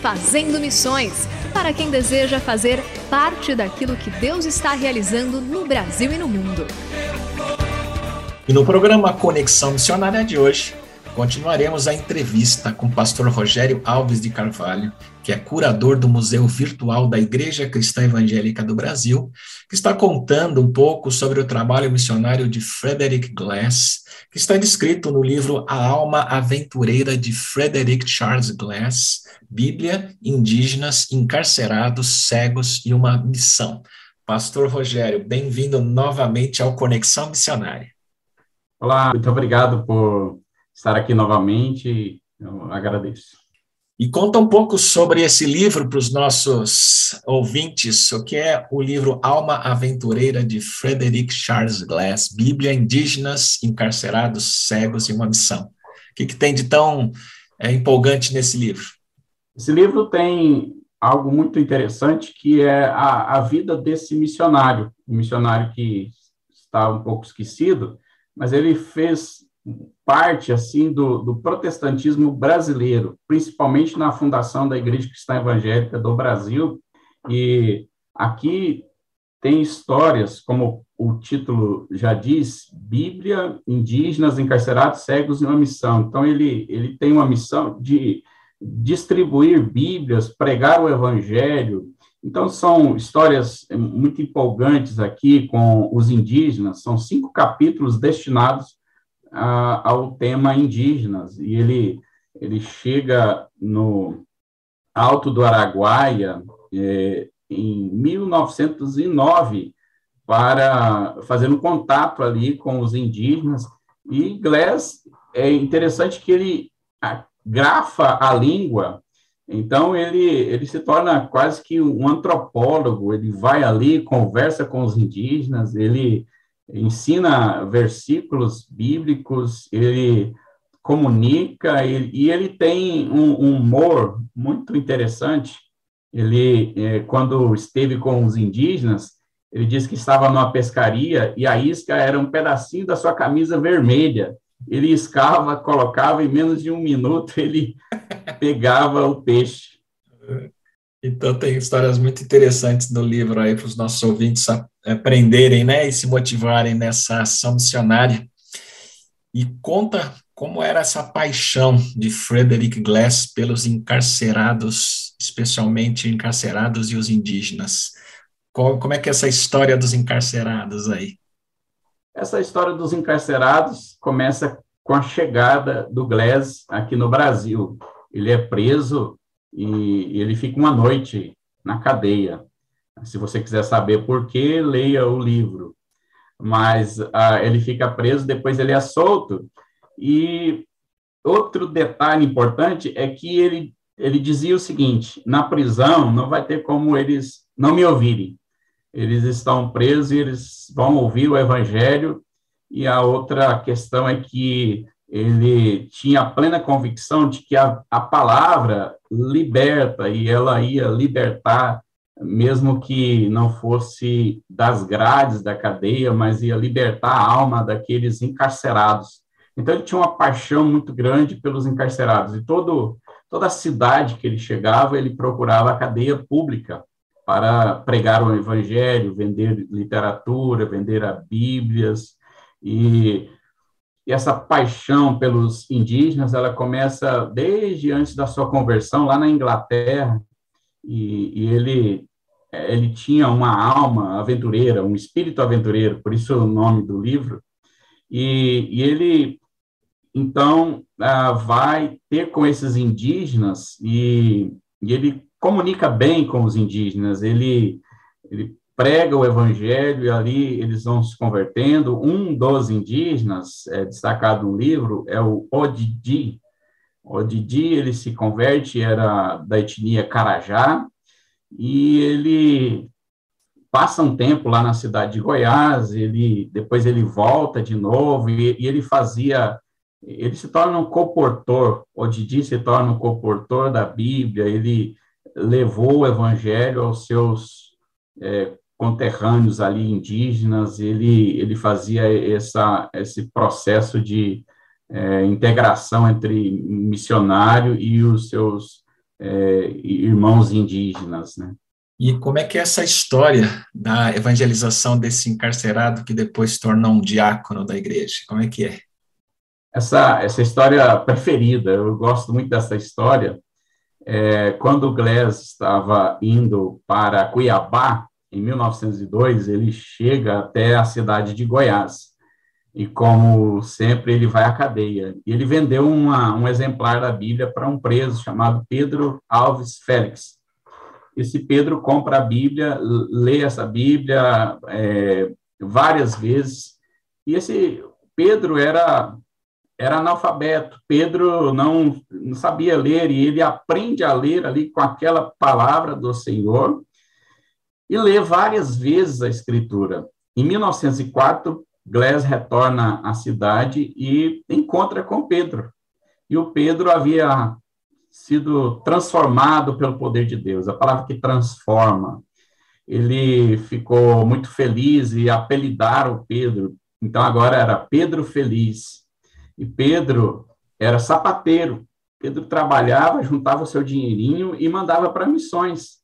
Fazendo Missões para quem deseja fazer parte daquilo que Deus está realizando no Brasil e no mundo. E no programa Conexão Missionária de hoje, continuaremos a entrevista com o pastor Rogério Alves de Carvalho, que é curador do Museu Virtual da Igreja Cristã Evangélica do Brasil, que está contando um pouco sobre o trabalho missionário de Frederick Glass, que está descrito no livro A Alma Aventureira de Frederick Charles Glass, Bíblia, Indígenas, Encarcerados, Cegos e uma Missão. Pastor Rogério, bem-vindo novamente ao Conexão Missionária. Olá, muito obrigado por estar aqui novamente, eu agradeço. E conta um pouco sobre esse livro para os nossos ouvintes, o que é o livro Alma Aventureira de Frederick Charles Glass, Bíblia, Indígenas, Encarcerados, Cegos e uma Missão. O que, que tem de tão é, empolgante nesse livro? Esse livro tem algo muito interessante, que é a, a vida desse missionário, um missionário que está um pouco esquecido, mas ele fez parte assim do, do, protestantismo brasileiro, principalmente na fundação da Igreja Cristã Evangélica do Brasil. E aqui tem histórias, como o título já diz, Bíblia, indígenas, encarcerados, cegos e uma missão. Então ele ele tem uma missão de distribuir Bíblias, pregar o Evangelho. Então são histórias muito empolgantes aqui com os indígenas. São cinco capítulos destinados a, ao tema indígenas, e ele, ele chega no Alto do Araguaia é, em 1909 para fazer um contato ali com os indígenas, e Glass é interessante que ele grafa a língua, então ele, ele se torna quase que um antropólogo, ele vai ali, conversa com os indígenas, ele ensina versículos bíblicos, ele comunica ele, e ele tem um, um, humor muito interessante. Ele, é, quando esteve com os indígenas, ele disse que estava numa pescaria e a isca era um pedacinho da sua camisa vermelha. Ele escava, colocava, em menos de um minuto ele pegava o peixe. Então tem histórias muito interessantes no livro aí para os nossos ouvintes aprenderem, né, e se motivarem nessa ação missionária. E conta como era essa paixão de Frederick Glass pelos encarcerados, especialmente encarcerados e os indígenas. como é que é essa história dos encarcerados aí? Essa história dos encarcerados começa com a chegada do Glass aqui no Brasil. Ele é preso e ele fica uma noite na cadeia. Se você quiser saber por que, leia o livro. Mas ah, ele fica preso, depois ele é solto. E outro detalhe importante é que ele, ele dizia o seguinte: na prisão não vai ter como eles não me ouvirem. Eles estão presos e eles vão ouvir o evangelho. E a outra questão é que ele tinha plena convicção de que a, a palavra liberta e ela ia libertar, mesmo que não fosse das grades da cadeia, mas ia libertar a alma daqueles encarcerados. Então ele tinha uma paixão muito grande pelos encarcerados e todo toda a cidade que ele chegava, ele procurava a cadeia pública para pregar o evangelho, vender literatura, vender a Bíblias e e essa paixão pelos indígenas, ela começa desde antes da sua conversão, lá na Inglaterra, e, e ele, ele tinha uma alma aventureira, um espírito aventureiro, por isso o nome do livro, e, e ele, então, uh, vai ter com esses indígenas, e, e ele comunica bem com os indígenas, ele, ele prega o evangelho e ali eles vão se convertendo. Um dos indígenas, é, destacado no livro, é o Odidi. Odidi, ele se converte, era da etnia Carajá, e ele passa um tempo lá na cidade de Goiás, ele depois ele volta de novo, e, e ele fazia, ele se torna um comportor, Odidi se torna um comportor da Bíblia, ele levou o evangelho aos seus é, conterrâneos ali indígenas, ele, ele fazia essa, esse processo de é, integração entre missionário e os seus é, irmãos indígenas, né? E como é que é essa história da evangelização desse encarcerado que depois se torna um diácono da igreja? Como é que é? Essa, essa história preferida, eu gosto muito dessa história. É, quando o Glass estava indo para Cuiabá, em 1902, ele chega até a cidade de Goiás. E, como sempre, ele vai à cadeia. E ele vendeu uma, um exemplar da Bíblia para um preso chamado Pedro Alves Félix. Esse Pedro compra a Bíblia, lê essa Bíblia é, várias vezes. E esse Pedro era era analfabeto. Pedro não, não sabia ler e ele aprende a ler ali com aquela palavra do Senhor e lê várias vezes a escritura. Em 1904, Glass retorna à cidade e encontra com Pedro. E o Pedro havia sido transformado pelo poder de Deus, a palavra que transforma. Ele ficou muito feliz e apelidaram Pedro. Então agora era Pedro Feliz. E Pedro era sapateiro. Pedro trabalhava, juntava o seu dinheirinho e mandava para missões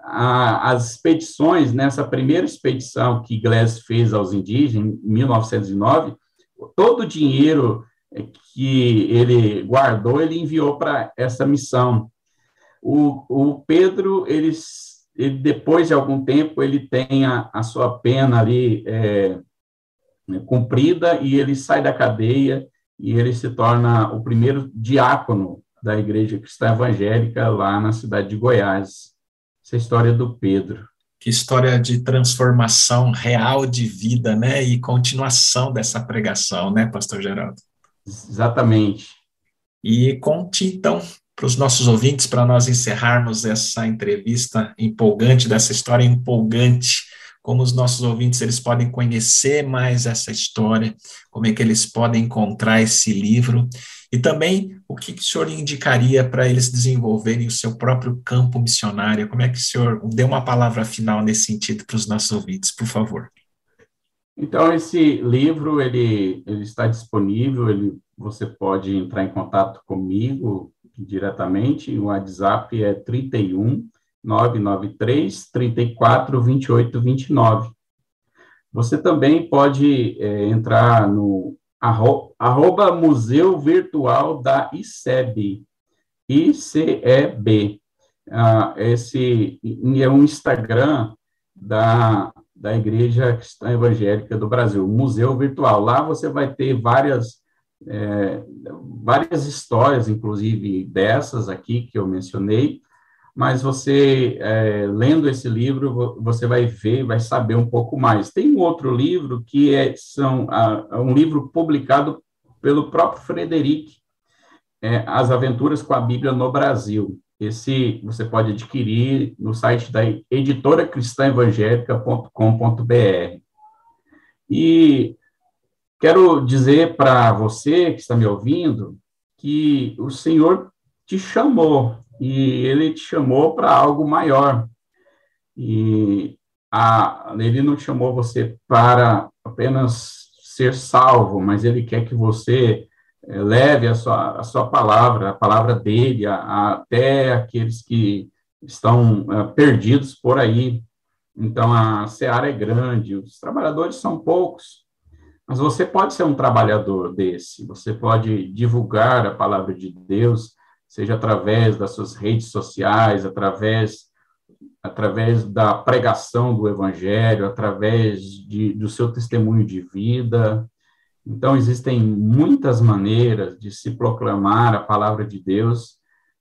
a, as expedições, nessa primeira expedição que Glass fez aos indígenas, em 1909, todo o dinheiro que ele guardou, ele enviou para essa missão. O, o Pedro, ele, ele, depois de algum tempo, ele tem a, a sua pena ali é, cumprida e ele sai da cadeia e ele se torna o primeiro diácono da Igreja Cristã Evangélica lá na cidade de Goiás essa história do Pedro. Que história de transformação real de vida, né? E continuação dessa pregação, né, Pastor Geraldo? Exatamente. E conte, então, para os nossos ouvintes, para nós encerrarmos essa entrevista empolgante, dessa história empolgante, como os nossos ouvintes eles podem conhecer mais essa história, como é que eles podem encontrar esse livro e também, o que, que o senhor indicaria para eles desenvolverem o seu próprio campo missionário? Como é que o senhor dê uma palavra final nesse sentido para os nossos ouvintes, por favor? Então, esse livro, ele, ele está disponível, ele, você pode entrar em contato comigo diretamente, o WhatsApp é 31 993 34 28 29. Você também pode é, entrar no arroba Museu Virtual da ICEB, ICEB. Ah, esse é um Instagram da, da Igreja Cristã Evangélica do Brasil, Museu Virtual. Lá você vai ter várias, é, várias histórias, inclusive dessas aqui que eu mencionei, mas você, é, lendo esse livro, você vai ver, vai saber um pouco mais. Tem um outro livro que é são, a, um livro publicado pelo próprio Frederic, é, As Aventuras com a Bíblia no Brasil. Esse você pode adquirir no site da editora cristã evangélica.com.br. E quero dizer para você que está me ouvindo que o Senhor te chamou e ele te chamou para algo maior. E a, ele não chamou você para apenas ser salvo, mas ele quer que você eh, leve a sua, a sua palavra, a palavra dele, a, a, até aqueles que estão uh, perdidos por aí. Então, a seara é grande, os trabalhadores são poucos, mas você pode ser um trabalhador desse, você pode divulgar a palavra de Deus, seja através das suas redes sociais, através através da pregação do evangelho, através de, do seu testemunho de vida. Então existem muitas maneiras de se proclamar a palavra de Deus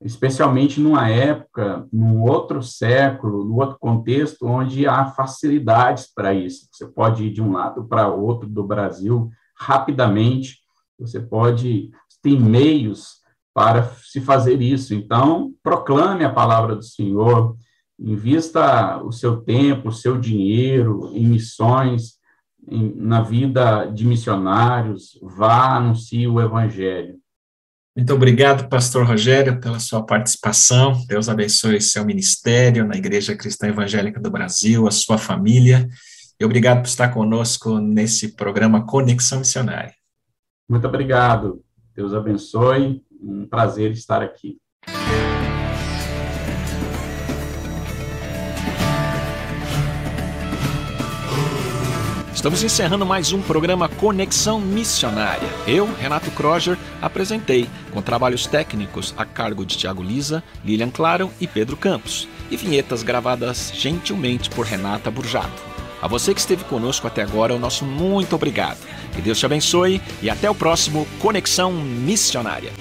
especialmente numa época, num outro século, num outro contexto, onde há facilidades para isso. Você pode ir de um lado para outro do Brasil rapidamente, você pode, tem meios para se fazer isso. Então, proclame a palavra do Senhor, invista o seu tempo, o seu dinheiro em missões, em, na vida de missionários, vá, anuncie o evangelho. Muito obrigado, pastor Rogério, pela sua participação. Deus abençoe seu ministério na Igreja Cristã Evangélica do Brasil, a sua família. E obrigado por estar conosco nesse programa Conexão Missionária. Muito obrigado. Deus abençoe. Um prazer estar aqui. Estamos encerrando mais um programa Conexão Missionária. Eu, Renato Kroger, apresentei, com trabalhos técnicos a cargo de Tiago Lisa, Lilian Claro e Pedro Campos, e vinhetas gravadas gentilmente por Renata Burjato. A você que esteve conosco até agora, o nosso muito obrigado. Que Deus te abençoe e até o próximo Conexão Missionária.